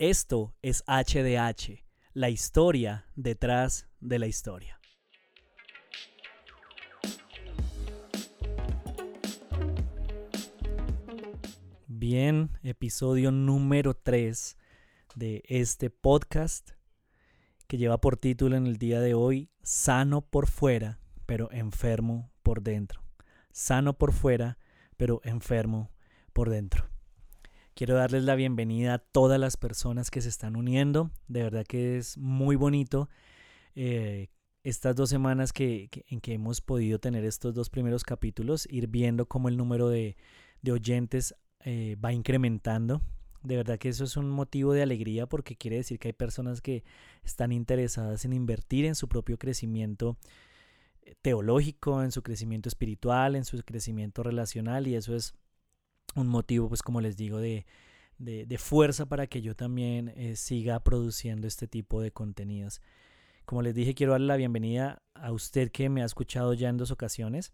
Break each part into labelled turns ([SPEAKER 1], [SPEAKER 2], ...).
[SPEAKER 1] Esto es HDH, la historia detrás de la historia. Bien, episodio número 3 de este podcast que lleva por título en el día de hoy Sano por fuera, pero enfermo por dentro. Sano por fuera, pero enfermo por dentro. Quiero darles la bienvenida a todas las personas que se están uniendo. De verdad que es muy bonito eh, estas dos semanas que, en que hemos podido tener estos dos primeros capítulos, ir viendo cómo el número de, oyentes eh, va incrementando. De verdad que eso es un motivo de alegría porque quiere decir que hay personas que están interesadas en invertir en su propio crecimiento eh, teológico, en su crecimiento espiritual, en su crecimiento relacional y eso es un motivo, pues como les digo, de, de, fuerza para que yo también eh, siga produciendo este tipo de contenidos. Como les dije, quiero darle la bienvenida a usted que me ha escuchado ya en dos ocasiones.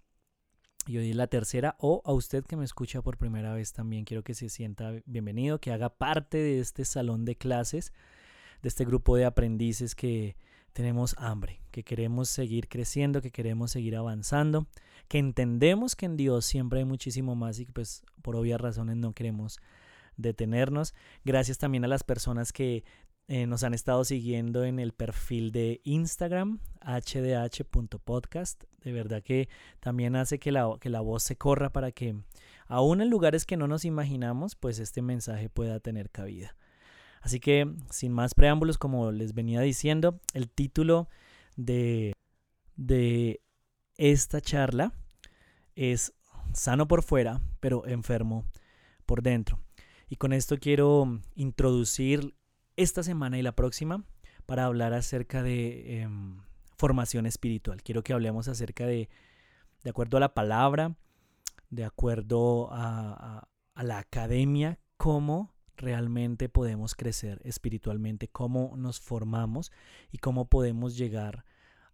[SPEAKER 1] Y hoy es la tercera, o a usted que me escucha por primera vez también. Quiero que se sienta bienvenido, que haga parte de este salón de clases, de este grupo de aprendices que tenemos hambre, que queremos seguir creciendo, que queremos seguir avanzando, que entendemos que en Dios siempre hay muchísimo más y que pues por obvias razones no queremos detenernos. Gracias también a las personas que eh, nos han estado siguiendo en el perfil de Instagram, hdh.podcast. De verdad que también hace que la, que la voz se corra para que aún en lugares que no nos imaginamos, pues este mensaje pueda tener cabida. Así que, sin más preámbulos, como les venía diciendo, el título de, de esta charla es Sano por fuera, pero enfermo por dentro. Y con esto quiero introducir esta semana y la próxima para hablar acerca de em, formación espiritual. Quiero que hablemos acerca de, de acuerdo a la palabra, de acuerdo a, a la academia, cómo realmente podemos crecer espiritualmente, cómo nos formamos y cómo podemos llegar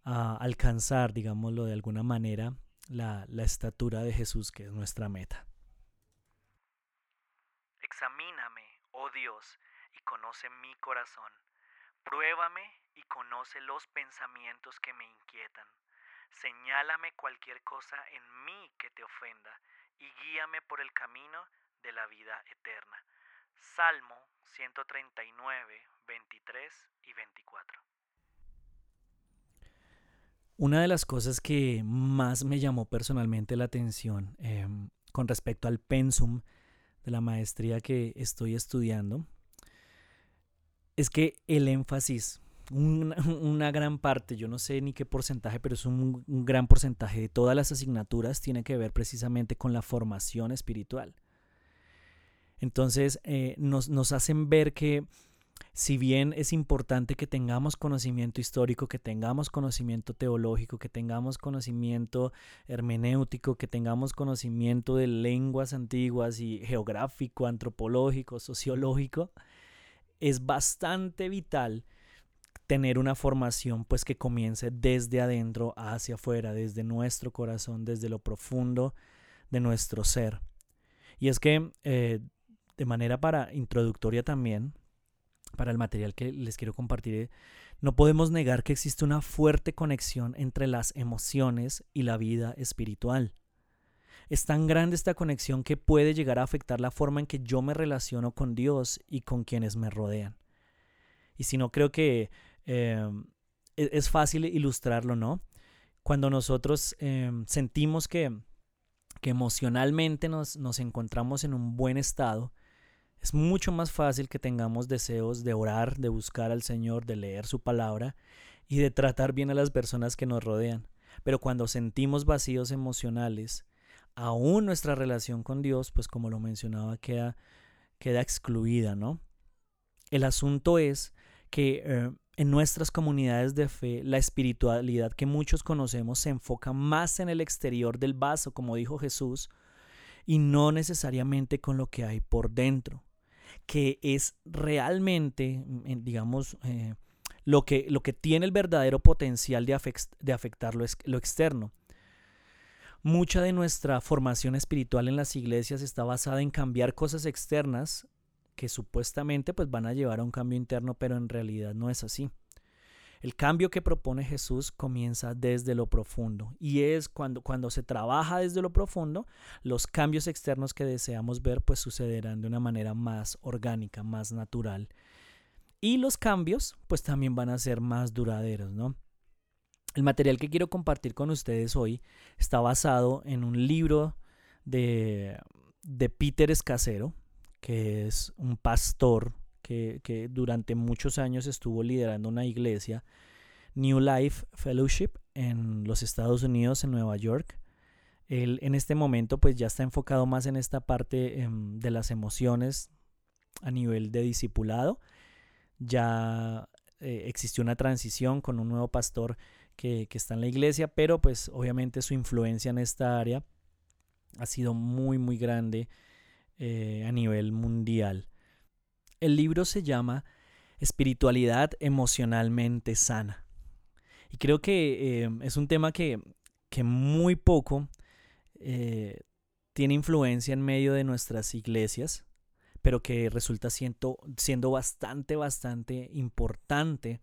[SPEAKER 1] a alcanzar, digámoslo de alguna manera, la, la estatura de Jesús, que es nuestra meta.
[SPEAKER 2] Examíname, oh Dios, y conoce mi corazón. Pruébame y conoce los pensamientos que me inquietan. Señálame cualquier cosa en mí que te ofenda y guíame por el camino de la vida eterna. Salmo 139, 23 y 24.
[SPEAKER 1] Una de las cosas que más me llamó personalmente la atención em, con respecto al pensum de la maestría que estoy estudiando es que el énfasis, una, gran parte, yo no sé ni qué porcentaje, pero es un gran porcentaje de todas las asignaturas tiene que ver precisamente con la formación espiritual. Entonces eh, nos, nos hacen ver que si bien es importante que tengamos conocimiento histórico, que tengamos conocimiento teológico, que tengamos conocimiento hermenéutico, que tengamos conocimiento de lenguas antiguas y geográfico, antropológico, sociológico, es bastante vital tener una formación pues que comience desde adentro hacia afuera, desde nuestro corazón, desde lo profundo de nuestro ser. Y es que eh, de manera para introductoria también, para el material que les quiero compartir, no podemos negar que existe una fuerte conexión entre las emociones y la vida espiritual. Es tan grande esta conexión que puede llegar a afectar la forma en que yo me relaciono con Dios y con quienes me rodean. Y si no, creo que em, e-, es fácil ilustrarlo, ¿no? Cuando nosotros em, sentimos que, que emocionalmente nos, nos encontramos en un buen estado, es mucho más fácil que tengamos deseos de orar, de buscar al Señor, de leer su palabra y de tratar bien a las personas que nos rodean. Pero cuando sentimos vacíos emocionales, aún nuestra relación con Dios, pues como lo mencionaba, queda, queda excluida, ¿no? El asunto es que eh, en nuestras comunidades de fe, la espiritualidad que muchos conocemos se enfoca más en el exterior del vaso, como dijo Jesús, y no necesariamente con lo que hay por dentro que es realmente, mm, digamos, eh, lo, que, lo que tiene el verdadero potencial de, afectar lo, lo externo. Mucha de nuestra formación espiritual en las iglesias está basada en cambiar cosas externas que supuestamente pues van a llevar a un cambio interno, pero en realidad no es así. El cambio que propone Jesús comienza desde lo profundo y es cuando, cuando se trabaja desde lo profundo, los cambios externos que deseamos ver pues sucederán de una manera más orgánica, más natural. Y los cambios pues también van a ser más duraderos, ¿no? El material que quiero compartir con ustedes hoy está basado en un libro de, de Peter Escasero, que es un pastor que, durante muchos años estuvo liderando una iglesia, New Life Fellowship, en los Estados Unidos, en Nueva York. Él en este momento pues ya está enfocado más en esta parte em, de las emociones a nivel de discipulado. Ya eh, existió una transición con un nuevo pastor que, está en la iglesia, pero pues obviamente su influencia en esta área ha sido muy muy grande eh, a nivel mundial. El libro se llama Espiritualidad emocionalmente sana. Y creo que eh, es un tema que, muy poco eh, tiene influencia en medio de nuestras iglesias, pero que resulta siendo, siendo bastante, bastante importante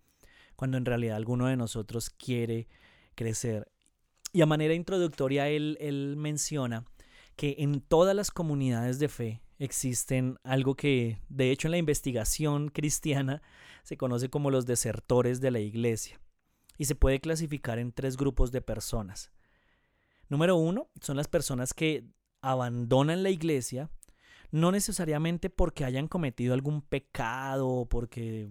[SPEAKER 1] cuando en realidad alguno de nosotros quiere crecer. Y a manera introductoria él, él menciona que en todas las comunidades de fe existen algo que, de hecho, en la investigación cristiana se conoce como los desertores de la iglesia y se puede clasificar en tres grupos de personas. Número uno, son las personas que abandonan la iglesia, no necesariamente porque hayan cometido algún pecado o porque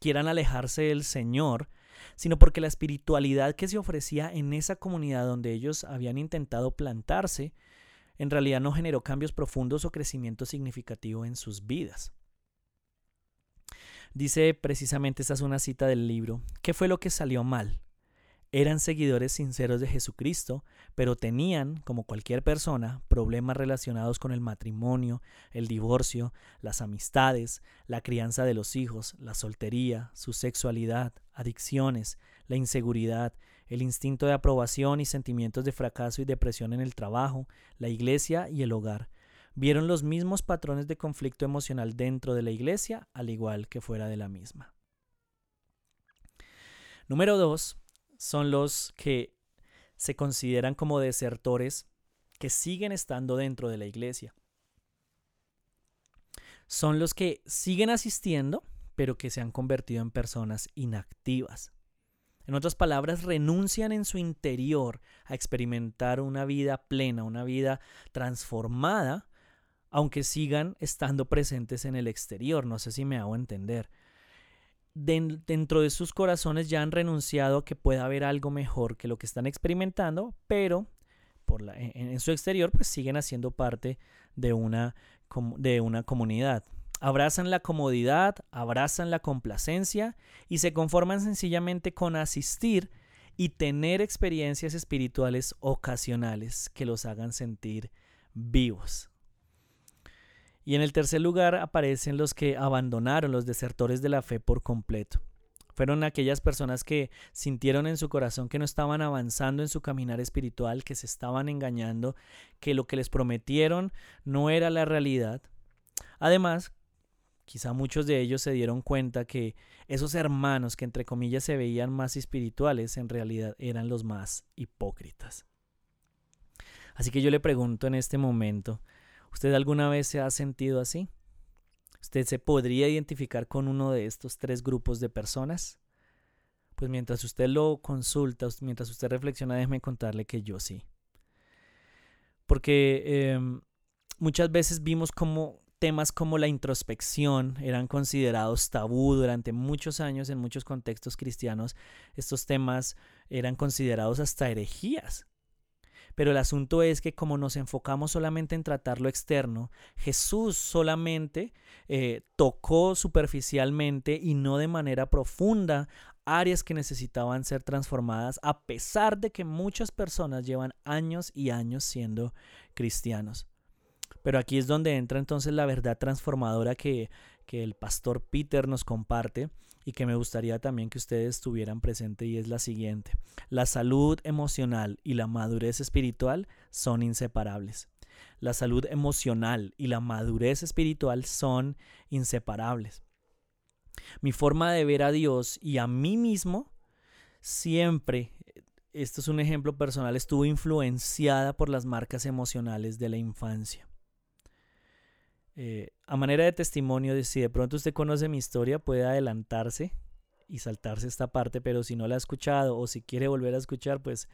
[SPEAKER 1] quieran alejarse del Señor, sino porque la espiritualidad que se ofrecía en esa comunidad donde ellos habían intentado plantarse en realidad no generó cambios profundos o crecimiento significativo en sus vidas. Dice precisamente, esta es una cita del libro, ¿qué fue lo que salió mal? Eran seguidores sinceros de Jesucristo, pero tenían, como cualquier persona, problemas relacionados con el matrimonio, el divorcio, las amistades, la crianza de los hijos, la soltería, su sexualidad, adicciones, la inseguridad, el instinto de aprobación y sentimientos de fracaso y depresión en el trabajo, la iglesia y el hogar. Vieron los mismos patrones de conflicto emocional dentro de la iglesia, al igual que fuera de la misma. Número dos, son los que se consideran como desertores que siguen estando dentro de la iglesia. Son los que siguen asistiendo, pero que se han convertido en personas inactivas. En otras palabras, renuncian en su interior a experimentar una vida plena, una vida transformada, aunque sigan estando presentes en el exterior. No sé si me hago entender. dentro de sus corazones ya han renunciado a que pueda haber algo mejor que lo que están experimentando, pero en, en, su exterior pues siguen haciendo parte de una, de una comunidad abrazan la comodidad, abrazan la complacencia y se conforman sencillamente con asistir y tener experiencias espirituales ocasionales que los hagan sentir vivos. Y en el tercer lugar aparecen los que abandonaron los desertores de la fe por completo. Fueron aquellas personas que sintieron en su corazón que no estaban avanzando en su caminar espiritual, que se estaban engañando, que lo que les prometieron no era la realidad. Además, Quizá muchos de ellos se dieron cuenta que esos hermanos que entre comillas se veían más espirituales en realidad eran los más hipócritas. Así que yo le pregunto en este momento, ¿usted alguna vez se ha sentido así? ¿Usted se podría identificar con uno de estos tres grupos de personas? Pues mientras usted lo consulta, mientras usted reflexiona, déjeme contarle que yo sí. Porque em, muchas veces vimos como temas como la introspección eran considerados tabú durante muchos años en muchos contextos cristianos. Estos temas eran considerados hasta herejías. Pero el asunto es que como nos enfocamos solamente en tratar lo externo, Jesús solamente eh, tocó superficialmente y no de manera profunda áreas que necesitaban ser transformadas, a pesar de que muchas personas llevan años y años siendo cristianos. Pero aquí es donde entra entonces la verdad transformadora que, el pastor Peter nos comparte y que me gustaría también que ustedes tuvieran presente y es la siguiente. La salud emocional y la madurez espiritual son inseparables. La salud emocional y la madurez espiritual son inseparables. Mi forma de ver a Dios y a mí mismo siempre, esto es un ejemplo personal, estuvo influenciada por las marcas emocionales de la infancia. Eh, a manera de testimonio, si de pronto usted conoce mi historia, puede adelantarse y saltarse esta parte, pero si no la ha escuchado o si quiere volver a escuchar, pues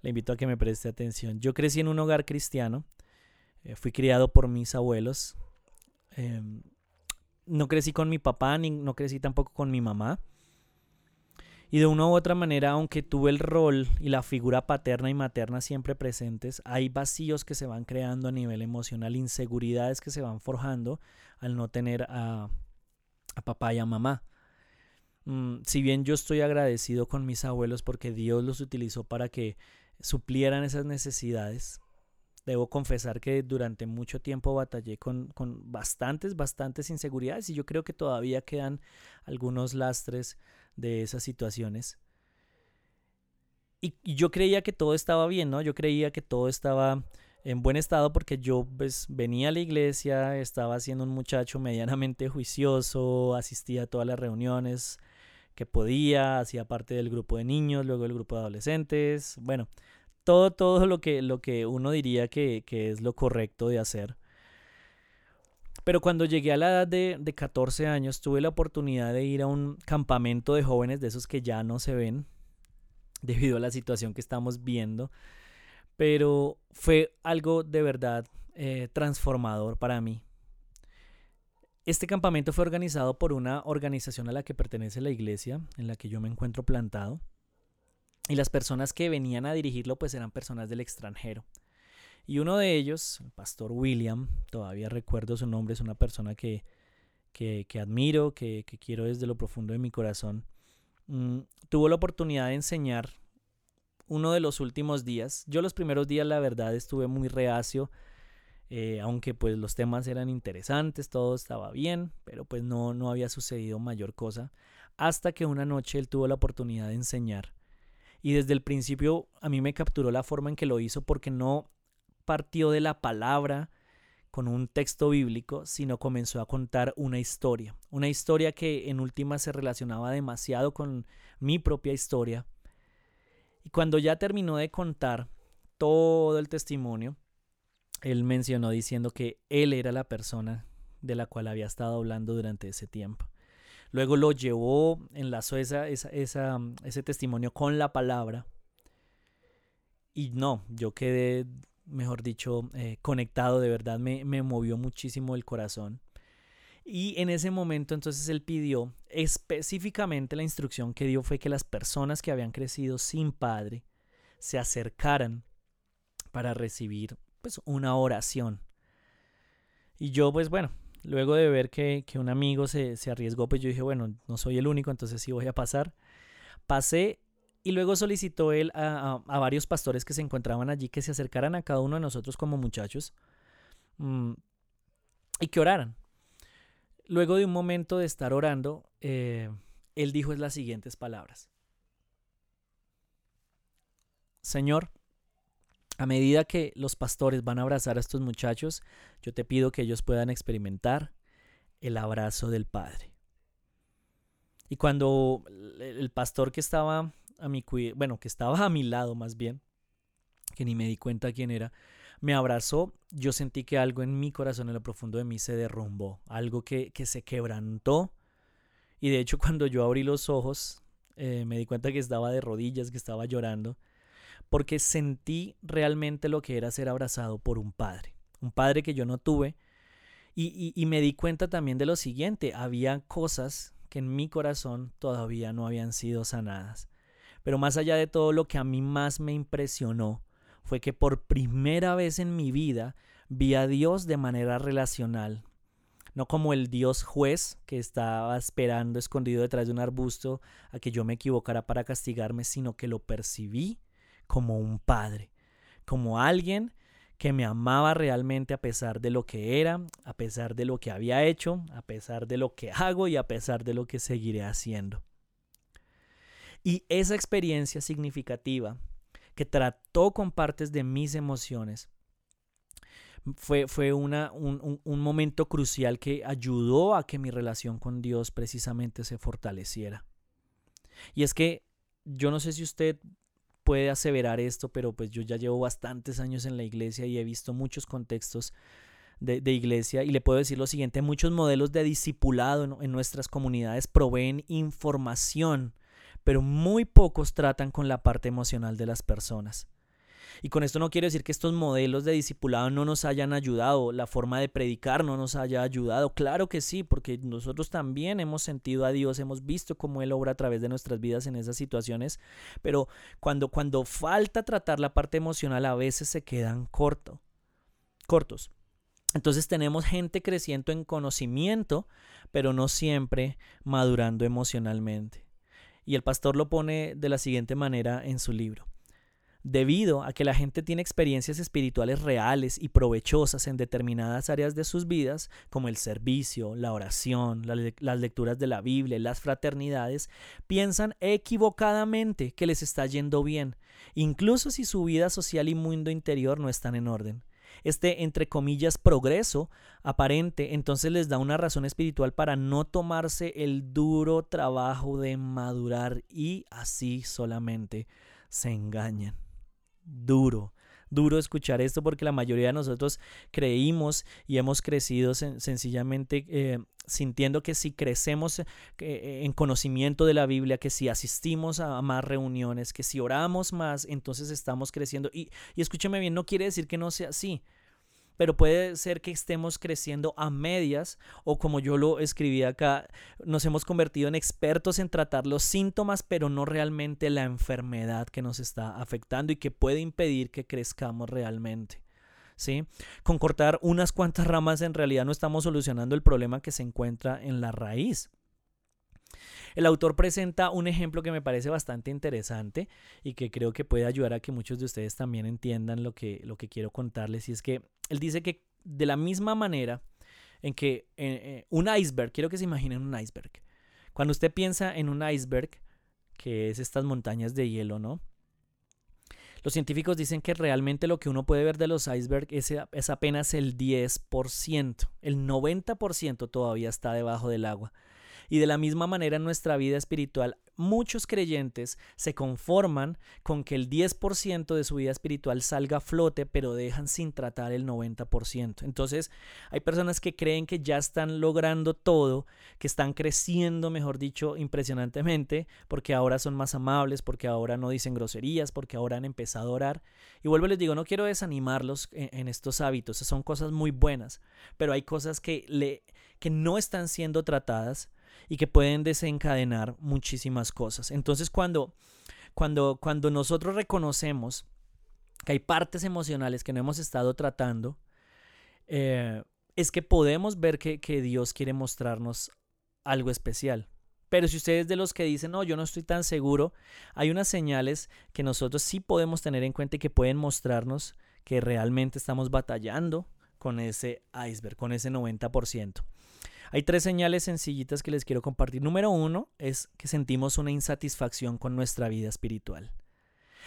[SPEAKER 1] le invito a que me preste atención. Yo crecí en un hogar cristiano, eh, fui criado por mis abuelos, em, no crecí con mi papá, ni no crecí tampoco con mi mamá. Y de una u otra manera, aunque tuve el rol y la figura paterna y materna siempre presentes, hay vacíos que se van creando a nivel emocional, inseguridades que se van forjando al no tener a, papá y a mamá. Mm, si bien yo estoy agradecido con mis abuelos porque Dios los utilizó para que suplieran esas necesidades, debo confesar que durante mucho tiempo batallé con, con bastantes, bastantes inseguridades y yo creo que todavía quedan algunos lastres de esas situaciones. Y, yo creía que todo estaba bien, ¿no? Yo creía que todo estaba en buen estado porque yo pues, venía a la iglesia, estaba siendo un muchacho medianamente juicioso, asistía a todas las reuniones que podía, hacía parte del grupo de niños, luego el grupo de adolescentes, bueno, todo, todo lo que, lo que uno diría que, que es lo correcto de hacer. Pero cuando llegué a la edad de, de 14 años, tuve la oportunidad de ir a un campamento de jóvenes, de esos que ya no se ven, debido a la situación que estamos viendo. Pero fue algo de verdad eh, transformador para mí. Este campamento fue organizado por una organización a la que pertenece la iglesia, en la que yo me encuentro plantado. Y las personas que venían a dirigirlo pues eran personas del extranjero. Y uno de ellos, el pastor William, todavía recuerdo su nombre, es una persona que, que, admiro, que, quiero desde lo profundo de mi corazón, mm, tuvo la oportunidad de enseñar uno de los últimos días. Yo los primeros días, la verdad, estuve muy reacio, eh, aunque pues los temas eran interesantes, todo estaba bien, pero pues no, no había sucedido mayor cosa, hasta que una noche él tuvo la oportunidad de enseñar. Y desde el principio a mí me capturó la forma en que lo hizo porque no partió de la palabra con un texto bíblico, sino comenzó a contar una historia. Una historia que en última se relacionaba demasiado con mi propia historia. Y cuando ya terminó de contar todo el testimonio, él mencionó diciendo que él era la persona de la cual había estado hablando durante ese tiempo. Luego lo llevó, enlazó esa, esa, ese testimonio con la palabra. Y no, yo quedé mejor dicho, eh, conectado, de verdad me, me movió muchísimo el corazón. Y en ese momento entonces él pidió específicamente la instrucción que dio fue que las personas que habían crecido sin padre se acercaran para recibir pues una oración. Y yo pues bueno, luego de ver que, que un amigo se, se, arriesgó, pues yo dije, bueno, no soy el único, entonces sí voy a pasar. Pasé y luego solicitó él a, varios pastores que se encontraban allí que se acercaran a cada uno de nosotros como muchachos mm, y que oraran. Luego de un momento de estar orando, eh, él dijo las siguientes palabras. Señor, a medida que los pastores van a abrazar a estos muchachos, yo te pido que ellos puedan experimentar el abrazo del Padre. Y cuando el pastor que estaba a mi bueno, que estaba a mi lado más bien, que ni me di cuenta quién era, me abrazó, yo sentí que algo en mi corazón, en lo profundo de mí, se derrumbó, algo que, que se quebrantó. Y de hecho cuando yo abrí los ojos, eh, me di cuenta que estaba de rodillas, que estaba llorando, porque sentí realmente lo que era ser abrazado por un padre, un padre que yo no tuve. Y, y me di cuenta también de lo siguiente, había cosas que en mi corazón todavía no habían sido sanadas. Pero más allá de todo, lo que a mí más me impresionó fue que por primera vez en mi vida vi a Dios de manera relacional. No como el Dios juez que estaba esperando escondido detrás de un arbusto a que yo me equivocara para castigarme, sino que lo percibí como un padre, como alguien que me amaba realmente a pesar de lo que era, a pesar de lo que había hecho, a pesar de lo que hago y a pesar de lo que seguiré haciendo. Y esa experiencia significativa que trató con partes de mis emociones, fue, fue una, un, un momento crucial que ayudó a que mi relación con Dios precisamente se fortaleciera. Y es que yo no sé si usted puede aseverar esto, pero pues yo ya llevo bastantes años en la iglesia y he visto muchos contextos de, iglesia y le puedo decir lo siguiente, muchos modelos de discipulado en, nuestras comunidades proveen información, pero muy pocos tratan con la parte emocional de las personas. Y con esto no quiero decir que estos modelos de discipulado no nos hayan ayudado, la forma de predicar no nos haya ayudado. Claro que sí, porque nosotros también hemos sentido a Dios, hemos visto cómo Él obra a través de nuestras vidas en esas situaciones, pero cuando, cuando falta tratar la parte emocional a veces se quedan corto, cortos. Entonces tenemos gente creciendo en conocimiento, pero no siempre madurando emocionalmente. Y el pastor lo pone de la siguiente manera en su libro. Debido a que la gente tiene experiencias espirituales reales y provechosas en determinadas áreas de sus vidas, como el servicio, la oración, las lecturas de la Biblia, las fraternidades, piensan equivocadamente que les está yendo bien, incluso si su vida social y mundo interior no están en orden este, entre comillas, progreso aparente, entonces les da una razón espiritual para no tomarse el duro trabajo de madurar y así solamente se engañan. Duro, duro escuchar esto porque la mayoría de nosotros creímos y hemos crecido sencillamente eh, sintiendo que si crecemos eh, en conocimiento de la Biblia, que si asistimos a más reuniones, que si oramos más, entonces estamos creciendo. Y, y escúcheme bien, no quiere decir que no sea así pero puede ser que estemos creciendo a medias o como yo lo escribí acá, nos hemos convertido en expertos en tratar los síntomas, pero no realmente la enfermedad que nos está afectando y que puede impedir que crezcamos realmente. ¿Sí? Con cortar unas cuantas ramas en realidad no estamos solucionando el problema que se encuentra en la raíz. El autor presenta un ejemplo que me parece bastante interesante y que creo que puede ayudar a que muchos de ustedes también entiendan lo que, lo que quiero contarles. Y es que él dice que de la misma manera en que eh, eh, un iceberg, quiero que se imaginen un iceberg. Cuando usted piensa en un iceberg, que es estas montañas de hielo, ¿no? Los científicos dicen que realmente lo que uno puede ver de los icebergs es, es apenas el 10%. El 90% todavía está debajo del agua. Y de la misma manera en nuestra vida espiritual, muchos creyentes se conforman con que el 10% de su vida espiritual salga a flote, pero dejan sin tratar el 90%. Entonces, hay personas que creen que ya están logrando todo, que están creciendo, mejor dicho, impresionantemente, porque ahora son más amables, porque ahora no dicen groserías, porque ahora han empezado a orar. Y vuelvo les digo, no quiero desanimarlos en, en estos hábitos, son cosas muy buenas, pero hay cosas que, le, que no están siendo tratadas y que pueden desencadenar muchísimas cosas. Entonces cuando, cuando, cuando nosotros reconocemos que hay partes emocionales que no hemos estado tratando, eh, es que podemos ver que, que Dios quiere mostrarnos algo especial. Pero si ustedes de los que dicen, no, yo no estoy tan seguro, hay unas señales que nosotros sí podemos tener en cuenta y que pueden mostrarnos que realmente estamos batallando con ese iceberg, con ese 90%. Hay tres señales sencillitas que les quiero compartir. Número uno es que sentimos una insatisfacción con nuestra vida espiritual.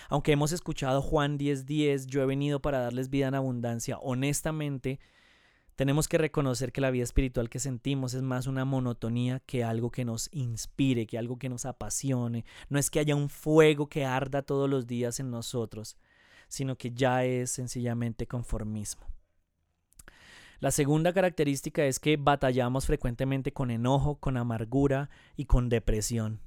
[SPEAKER 1] Aunque hemos escuchado Juan 10:10, yo he venido para darles vida en abundancia, honestamente, tenemos que reconocer que la vida espiritual que sentimos es más una monotonía que algo que nos inspire, que algo que nos apasione. No es que haya un fuego que arda todos los días en nosotros, sino que ya es sencillamente conformismo. La segunda característica es que batallamos frecuentemente con enojo, con amargura y con depresión.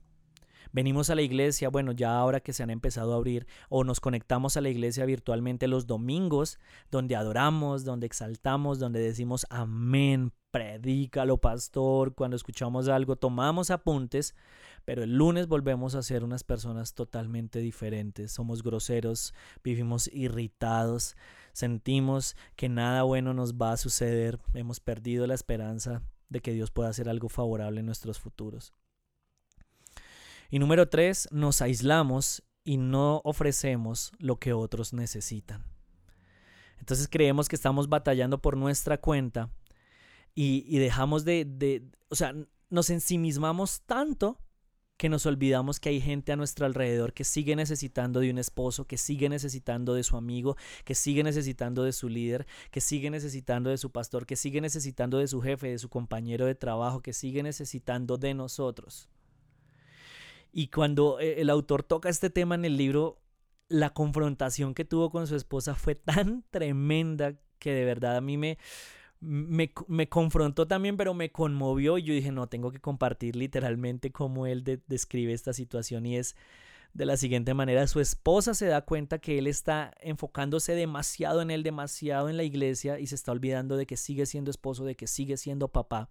[SPEAKER 1] Venimos a la iglesia, bueno, ya ahora que se han empezado a abrir, o nos conectamos a la iglesia virtualmente los domingos, donde adoramos, donde exaltamos, donde decimos amén, predícalo, pastor, cuando escuchamos algo, tomamos apuntes, pero el lunes volvemos a ser unas personas totalmente diferentes. Somos groseros, vivimos irritados, sentimos que nada bueno nos va a suceder, hemos perdido la esperanza de que Dios pueda hacer algo favorable en nuestros futuros. Y número tres, nos aislamos y no ofrecemos lo que otros necesitan. Entonces creemos que estamos batallando por nuestra cuenta y, dejamos de, de, o sea, nos ensimismamos tanto que nos olvidamos que hay gente a nuestro alrededor que sigue necesitando de un esposo, que sigue necesitando de su amigo, que sigue necesitando de su líder, que sigue necesitando de su pastor, que sigue necesitando de su jefe, de su compañero de trabajo, que sigue necesitando de nosotros. Y cuando eh, el autor toca este tema en el libro, la confrontación que tuvo con su esposa fue tan tremenda que de verdad a mí me, me, me, confrontó también, pero me conmovió y yo dije, no, tengo que compartir literalmente cómo él describe esta situación y es de la siguiente manera, su esposa se da cuenta que él está enfocándose demasiado en él, demasiado en la iglesia y se está olvidando de que sigue siendo esposo, de que sigue siendo papá.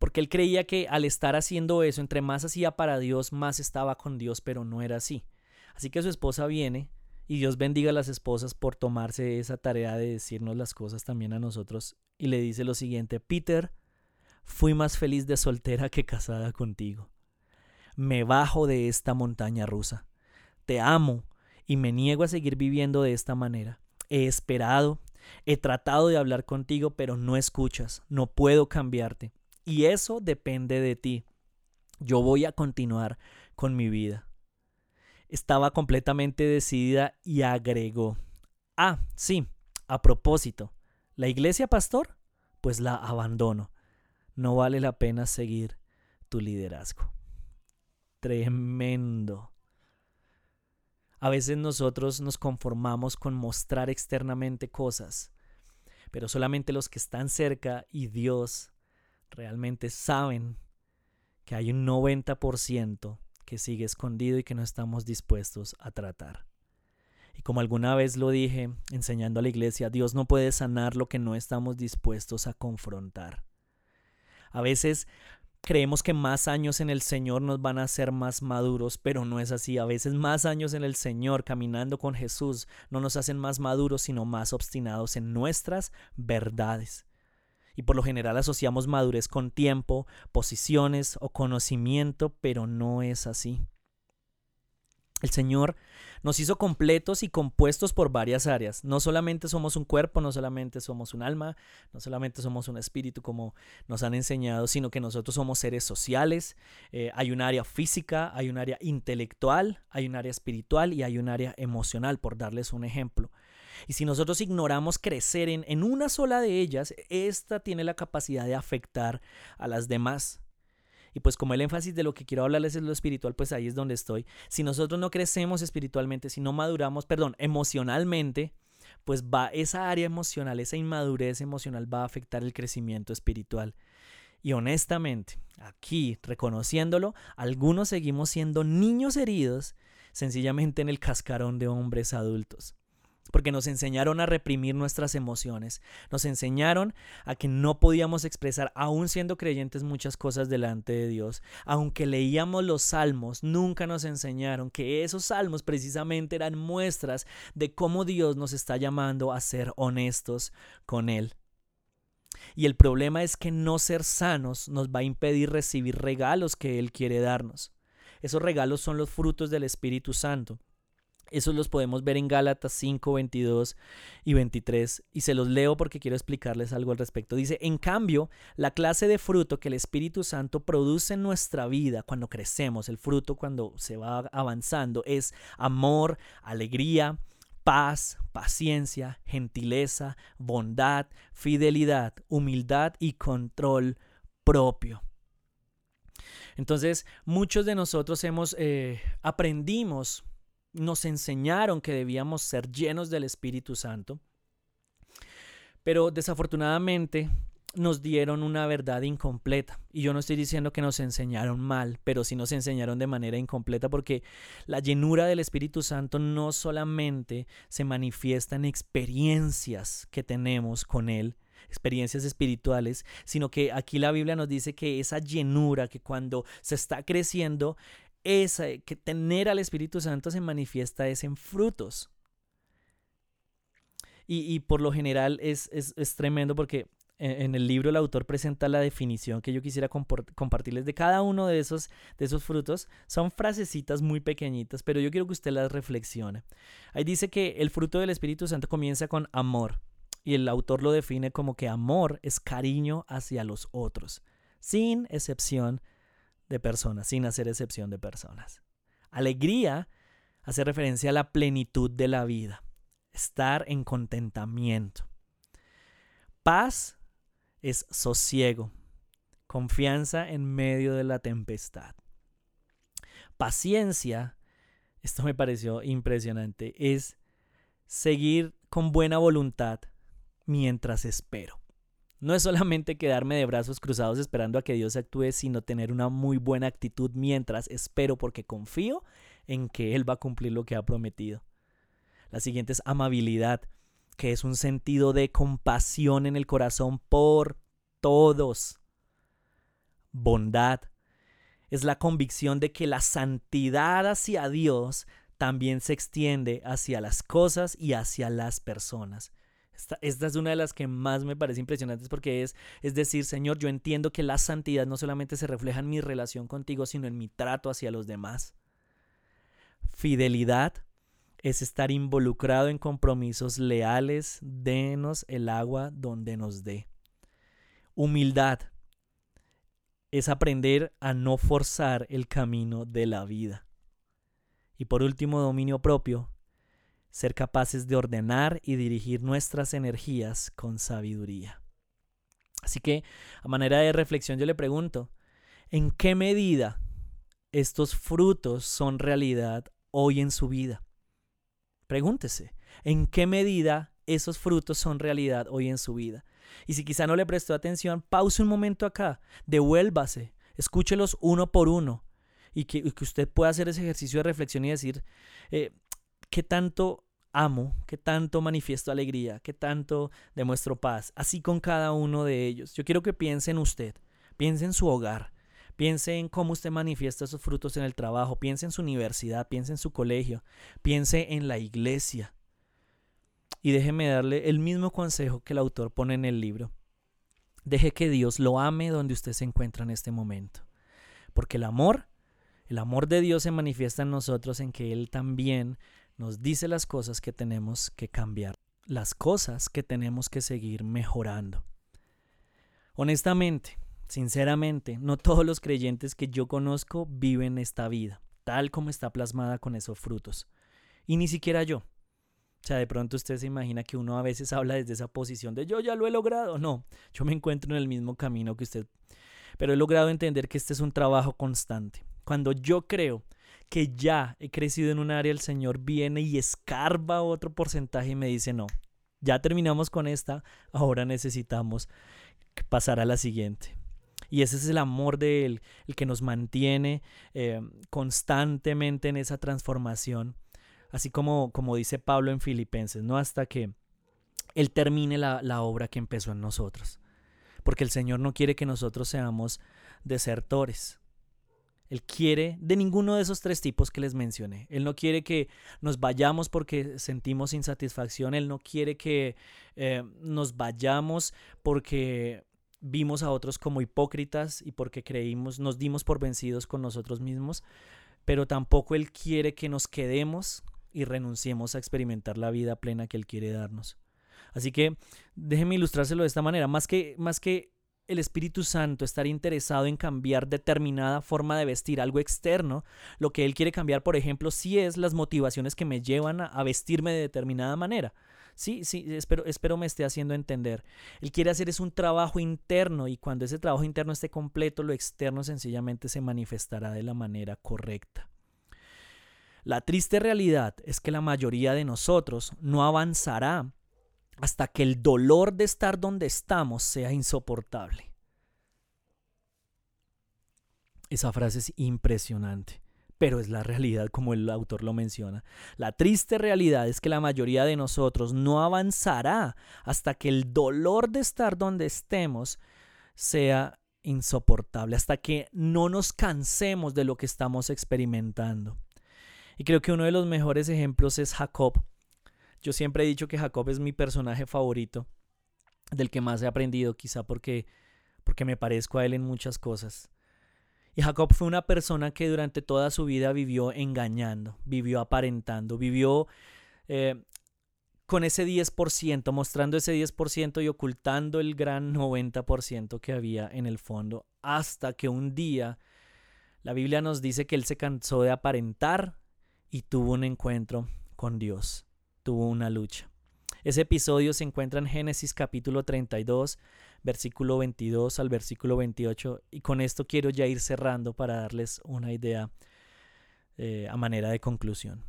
[SPEAKER 1] Porque él creía que al estar haciendo eso, entre más hacía para Dios, más estaba con Dios, pero no era así. Así que su esposa viene y Dios bendiga a las esposas por tomarse esa tarea de decirnos las cosas también a nosotros. Y le dice lo siguiente, Peter, fui más feliz de soltera que casada contigo. Me bajo de esta montaña rusa. Te amo y me niego a seguir viviendo de esta manera. He esperado, he tratado de hablar contigo, pero no escuchas, no puedo cambiarte. Y eso depende de ti. Yo voy a continuar con mi vida estaba completamente decidida y agregó, ah, sí, a propósito, ¿la iglesia pastor? Pues la abandono. No vale la pena seguir tu liderazgo. Tremendo. A veces nosotros nos conformamos con mostrar externamente cosas, pero solamente los que están cerca y Dios realmente saben que hay un 90% que sigue escondido y que no estamos dispuestos a tratar. Y como alguna vez lo dije enseñando a la iglesia, Dios no puede sanar lo que no estamos dispuestos a confrontar. A veces creemos que más años en el Señor nos van a hacer más maduros, pero no es así. A veces más años en el Señor caminando con Jesús no nos hacen más maduros, sino más obstinados en nuestras verdades y por lo general asociamos madurez con tiempo, posiciones o conocimiento, pero no es así. El Señor nos hizo completos y compuestos por varias áreas. No solamente somos un cuerpo, no solamente somos un alma, no solamente somos un espíritu como nos han enseñado, sino que nosotros somos seres sociales. Eh, hay un área física, hay un área intelectual, hay un área espiritual y hay un área emocional, por darles un ejemplo. Y si nosotros ignoramos crecer en, en una sola de ellas, esta tiene la capacidad de afectar a las demás. Y pues como el énfasis de lo que quiero hablarles es lo espiritual, pues ahí es donde estoy. Si nosotros no crecemos espiritualmente, si no maduramos, perdón, emocionalmente, pues va esa área emocional, esa inmadurez emocional va a afectar el crecimiento espiritual. Y honestamente, aquí, reconociéndolo, algunos seguimos siendo niños heridos sencillamente en el cascarón de hombres adultos porque nos enseñaron a reprimir nuestras emociones, nos enseñaron a que no podíamos expresar, aún siendo creyentes, muchas cosas delante de Dios. Aunque leíamos los salmos, nunca nos enseñaron que esos salmos precisamente eran muestras de cómo Dios nos está llamando a ser honestos con Él. Y el problema es que no ser sanos nos va a impedir recibir regalos que Él quiere darnos. Esos regalos son los frutos del Espíritu Santo. Esos los podemos ver en Gálatas 5, 22 y 23 y se los leo porque quiero explicarles algo al respecto. Dice, en cambio, la clase de fruto que el Espíritu Santo produce en nuestra vida cuando crecemos, el fruto cuando se va avanzando, es amor, alegría, paz, paciencia, gentileza, bondad, fidelidad, humildad y control propio. Entonces, muchos de nosotros hemos eh, aprendimos nos enseñaron que debíamos ser llenos del Espíritu Santo, pero desafortunadamente nos dieron una verdad incompleta. Y yo no estoy diciendo que nos enseñaron mal, pero sí nos enseñaron de manera incompleta porque la llenura del Espíritu Santo no solamente se manifiesta en experiencias que tenemos con Él, experiencias espirituales, sino que aquí la Biblia nos dice que esa llenura que cuando se está creciendo que tener al Espíritu Santo se manifiesta es en frutos. Y, por lo general es, tremendo porque en, el libro el autor presenta la definición que yo quisiera compartirles de cada uno de esos, de esos frutos. Son frasecitas muy pequeñitas, pero yo quiero que usted las reflexione. Ahí dice que el fruto del Espíritu Santo comienza con amor. Y el autor lo define como que amor es cariño hacia los otros, sin excepción de personas, sin hacer excepción de personas. Alegría hace referencia a la plenitud de la vida, estar en contentamiento. Paz es sosiego, confianza en medio de la tempestad. Paciencia, esto me pareció impresionante, es seguir con buena voluntad mientras espero. No es solamente quedarme de brazos cruzados esperando a que Dios actúe, sino tener una muy buena actitud mientras espero porque confío en que Él va a cumplir lo que ha prometido. La siguiente es amabilidad, que es un sentido de compasión en el corazón por todos. Bondad es la convicción de que la santidad hacia Dios también se extiende hacia las cosas y hacia las personas. Esta, es una de las que más me parece impresionantes porque es, es decir, Señor, yo entiendo que la santidad no solamente se refleja en mi relación contigo, sino en mi trato hacia los demás. Fidelidad es estar involucrado en compromisos leales, denos el agua donde nos dé. Humildad es aprender a no forzar el camino de la vida. Y por último, dominio propio ser capaces de ordenar y dirigir nuestras energías con sabiduría. Así que, a manera de reflexión, yo le pregunto, ¿en qué medida estos frutos son realidad hoy en su vida? Pregúntese, ¿en qué medida esos frutos son realidad hoy en su vida? Y si quizá no le prestó atención, pause un momento acá, devuélvase, escúchelos uno por uno y que, usted pueda hacer ese ejercicio de reflexión y decir, eh, qué tanto amo, qué tanto manifiesto alegría, qué tanto demuestro paz, así con cada uno de ellos. Yo quiero que piense en usted, piense en su hogar, piense en cómo usted manifiesta esos frutos en el trabajo, piense en su universidad, piense en su colegio, piense en la iglesia. Y déjeme darle el mismo consejo que el autor pone en el libro. Deje que Dios lo ame donde usted se encuentra en este momento. Porque el amor, el amor de Dios se manifiesta en nosotros en que Él también nos dice las cosas que tenemos que cambiar, las cosas que tenemos que seguir mejorando. Honestamente, sinceramente, no todos los creyentes que yo conozco viven esta vida, tal como está plasmada con esos frutos. Y ni siquiera yo. O sea, de pronto usted se imagina que uno a veces habla desde esa posición de yo ya lo he logrado. No, yo me encuentro en el mismo camino que usted. Pero he logrado entender que este es un trabajo constante. Cuando yo creo que ya he crecido en un área, el Señor viene y escarba otro porcentaje y me dice, no, ya terminamos con esta, ahora necesitamos pasar a la siguiente. Y ese es el amor de Él, el que nos mantiene eh, constantemente en esa transformación. Así como, como dice Pablo en Filipenses, ¿no? Hasta que Él termine la, la obra que empezó en nosotros. Porque el Señor no quiere que nosotros seamos desertores. Él quiere de ninguno de esos tres tipos que les mencioné. Él no quiere que nos vayamos porque sentimos insatisfacción. Él no quiere que eh, nos vayamos porque vimos a otros como hipócritas y porque creímos, nos dimos por vencidos con nosotros mismos. Pero tampoco Él quiere que nos quedemos y renunciemos a experimentar la vida plena que Él quiere darnos. Así que déjenme ilustrárselo de esta manera. Más que, más que el Espíritu Santo estar interesado en cambiar determinada forma de vestir, algo externo, lo que Él quiere cambiar, por ejemplo, sí es las motivaciones que me llevan a, vestirme de determinada manera. Sí, sí, espero, espero me esté haciendo entender. Él quiere hacer es un trabajo interno y cuando ese trabajo interno esté completo, lo externo sencillamente se manifestará de la manera correcta. La triste realidad es que la mayoría de nosotros no avanzará hasta que el dolor de estar donde estamos sea insoportable. Esa frase es impresionante, pero es la realidad como el autor lo menciona. La triste realidad es que la mayoría de nosotros no avanzará hasta que el dolor de estar donde estemos sea insoportable, hasta que no nos cansemos de lo que estamos experimentando. Y creo que uno de los mejores ejemplos es Jacob, yo siempre he dicho que Jacob es mi personaje favorito, del que más he aprendido, quizá porque, porque me parezco a él en muchas cosas. Y Jacob fue una persona que durante toda su vida vivió engañando, vivió aparentando, vivió eh, con ese 10%, mostrando ese 10% y ocultando el gran 90% que había en el fondo, hasta que un día La Biblia nos dice que él se cansó de aparentar y tuvo un encuentro con Dios, tuvo una lucha. Ese episodio se encuentra en Génesis capítulo 32, versículo 22 al versículo 28, y con esto quiero ya ir cerrando para darles una idea eh, a manera de conclusión.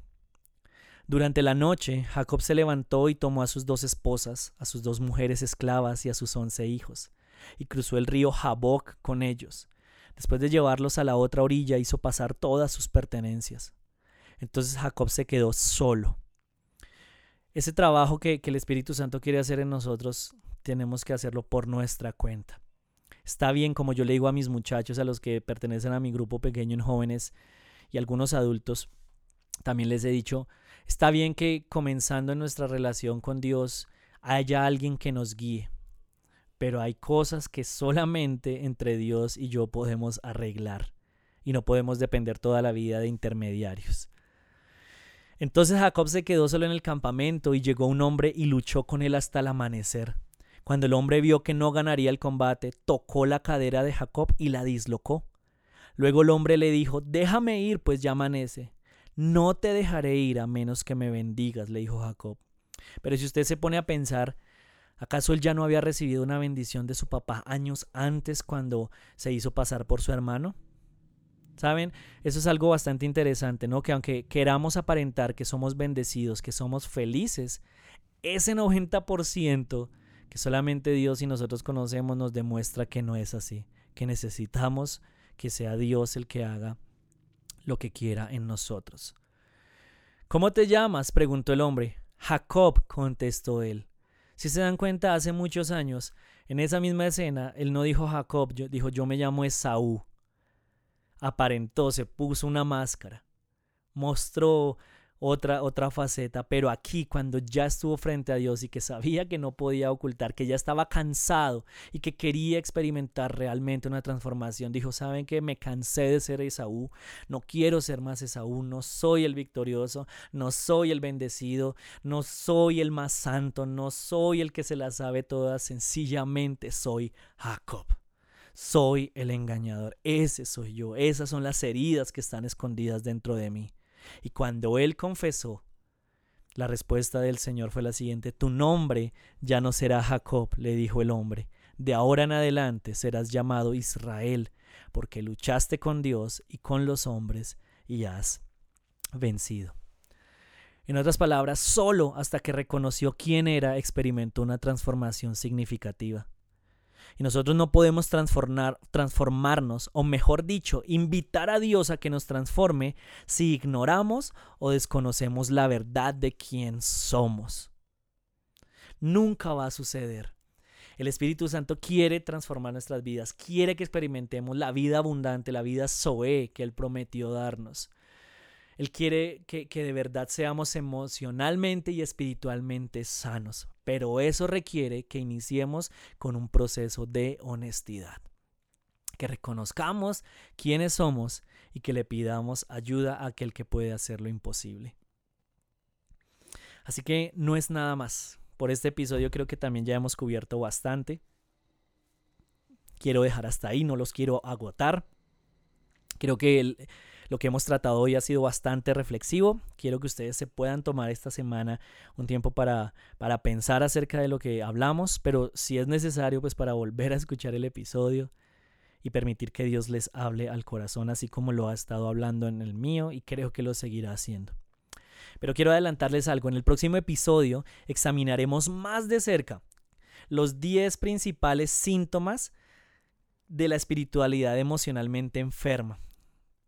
[SPEAKER 1] Durante la noche, Jacob se levantó y tomó a sus dos esposas, a sus dos mujeres esclavas y a sus once hijos, y cruzó el río Jaboc con ellos. Después de llevarlos a la otra orilla, hizo pasar todas sus pertenencias. Entonces Jacob se quedó solo. Ese trabajo que, que el Espíritu Santo quiere hacer en nosotros, tenemos que hacerlo por nuestra cuenta. Está bien, como yo le digo a mis muchachos, a los que pertenecen a mi grupo pequeño en jóvenes y algunos adultos, también les he dicho, está bien que comenzando en nuestra relación con Dios haya alguien que nos guíe, pero hay cosas que solamente entre Dios y yo podemos arreglar y no podemos depender toda la vida de intermediarios. Entonces Jacob se quedó solo en el campamento y llegó un hombre y luchó con él hasta el amanecer. Cuando el hombre vio que no ganaría el combate, tocó la cadera de Jacob y la dislocó. Luego el hombre le dijo, déjame ir, pues ya amanece. No te dejaré ir a menos que me bendigas, le dijo Jacob. Pero si usted se pone a pensar, ¿acaso él ya no había recibido una bendición de su papá años antes cuando se hizo pasar por su hermano? ¿Saben? Eso es algo bastante interesante, ¿no? Que aunque queramos aparentar que somos bendecidos, que somos felices, ese 90% que solamente Dios y nosotros conocemos nos demuestra que no es así, que necesitamos que sea Dios el que haga lo que quiera en nosotros. ¿Cómo te llamas? preguntó el hombre. Jacob, contestó él. Si se dan cuenta, hace muchos años, en esa misma escena, él no dijo Jacob, dijo yo me llamo Esaú aparentó, se puso una máscara, mostró otra, otra faceta, pero aquí cuando ya estuvo frente a Dios y que sabía que no podía ocultar, que ya estaba cansado y que quería experimentar realmente una transformación, dijo, ¿saben que Me cansé de ser Esaú, no quiero ser más Esaú, no soy el victorioso, no soy el bendecido, no soy el más santo, no soy el que se la sabe todas, sencillamente soy Jacob soy el engañador, ese soy yo, esas son las heridas que están escondidas dentro de mí. Y cuando él confesó, la respuesta del Señor fue la siguiente, tu nombre ya no será Jacob, le dijo el hombre, de ahora en adelante serás llamado Israel, porque luchaste con Dios y con los hombres y has vencido. En otras palabras, solo hasta que reconoció quién era experimentó una transformación significativa. Y nosotros no podemos transformar, transformarnos, o mejor dicho, invitar a Dios a que nos transforme si ignoramos o desconocemos la verdad de quién somos. Nunca va a suceder. El Espíritu Santo quiere transformar nuestras vidas, quiere que experimentemos la vida abundante, la vida Zoe que Él prometió darnos. Él quiere que, de verdad seamos emocionalmente y espiritualmente sanos, pero eso requiere que iniciemos con un proceso de honestidad, que reconozcamos quiénes somos y que le pidamos ayuda a aquel que puede hacer lo imposible. Así que no es nada más. Por este episodio creo que también ya hemos cubierto bastante. Quiero dejar hasta ahí, no los quiero agotar. Creo que el, lo que hemos tratado hoy ha sido bastante reflexivo. Quiero que ustedes se puedan tomar esta semana un tiempo para, para pensar acerca de lo que hablamos, pero si es necesario, pues para volver a escuchar el episodio y permitir que Dios les hable al corazón, así como lo ha estado hablando en el mío y creo que lo seguirá haciendo. Pero quiero adelantarles algo, en el próximo episodio examinaremos más de cerca los 10 principales síntomas de la espiritualidad emocionalmente enferma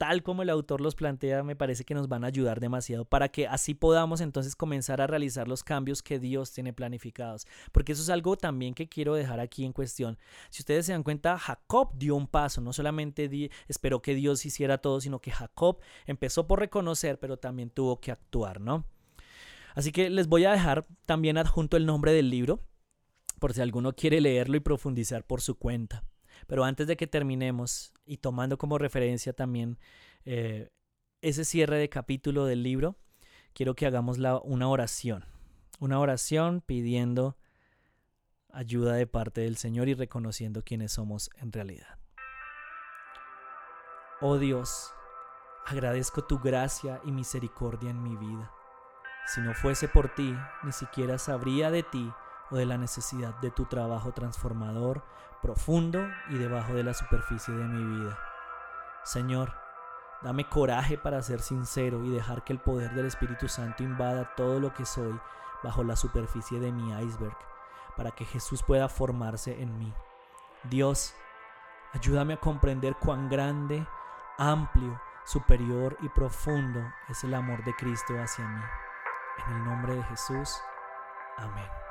[SPEAKER 1] tal como el autor los plantea, me parece que nos van a ayudar demasiado para que así podamos entonces comenzar a realizar los cambios que Dios tiene planificados. Porque eso es algo también que quiero dejar aquí en cuestión. Si ustedes se dan cuenta, Jacob dio un paso, no solamente esperó que Dios hiciera todo, sino que Jacob empezó por reconocer, pero también tuvo que actuar, ¿no? Así que les voy a dejar también adjunto el nombre del libro, por si alguno quiere leerlo y profundizar por su cuenta. Pero antes de que terminemos y tomando como referencia también eh, ese cierre de capítulo del libro, quiero que hagamos una oración. Una oración pidiendo ayuda de parte del Señor y reconociendo quiénes somos en realidad. Oh Dios, agradezco tu gracia y misericordia en mi vida. Si no fuese por ti, ni siquiera sabría de ti o de la necesidad de tu trabajo transformador, profundo y debajo de la superficie de mi vida. Señor, dame coraje para ser sincero y dejar que el poder del Espíritu Santo invada todo lo que soy bajo la superficie de mi iceberg, para que Jesús pueda formarse en mí. Dios, ayúdame a comprender cuán grande, amplio, superior y profundo es el amor de Cristo hacia mí. En el nombre de Jesús. Amén.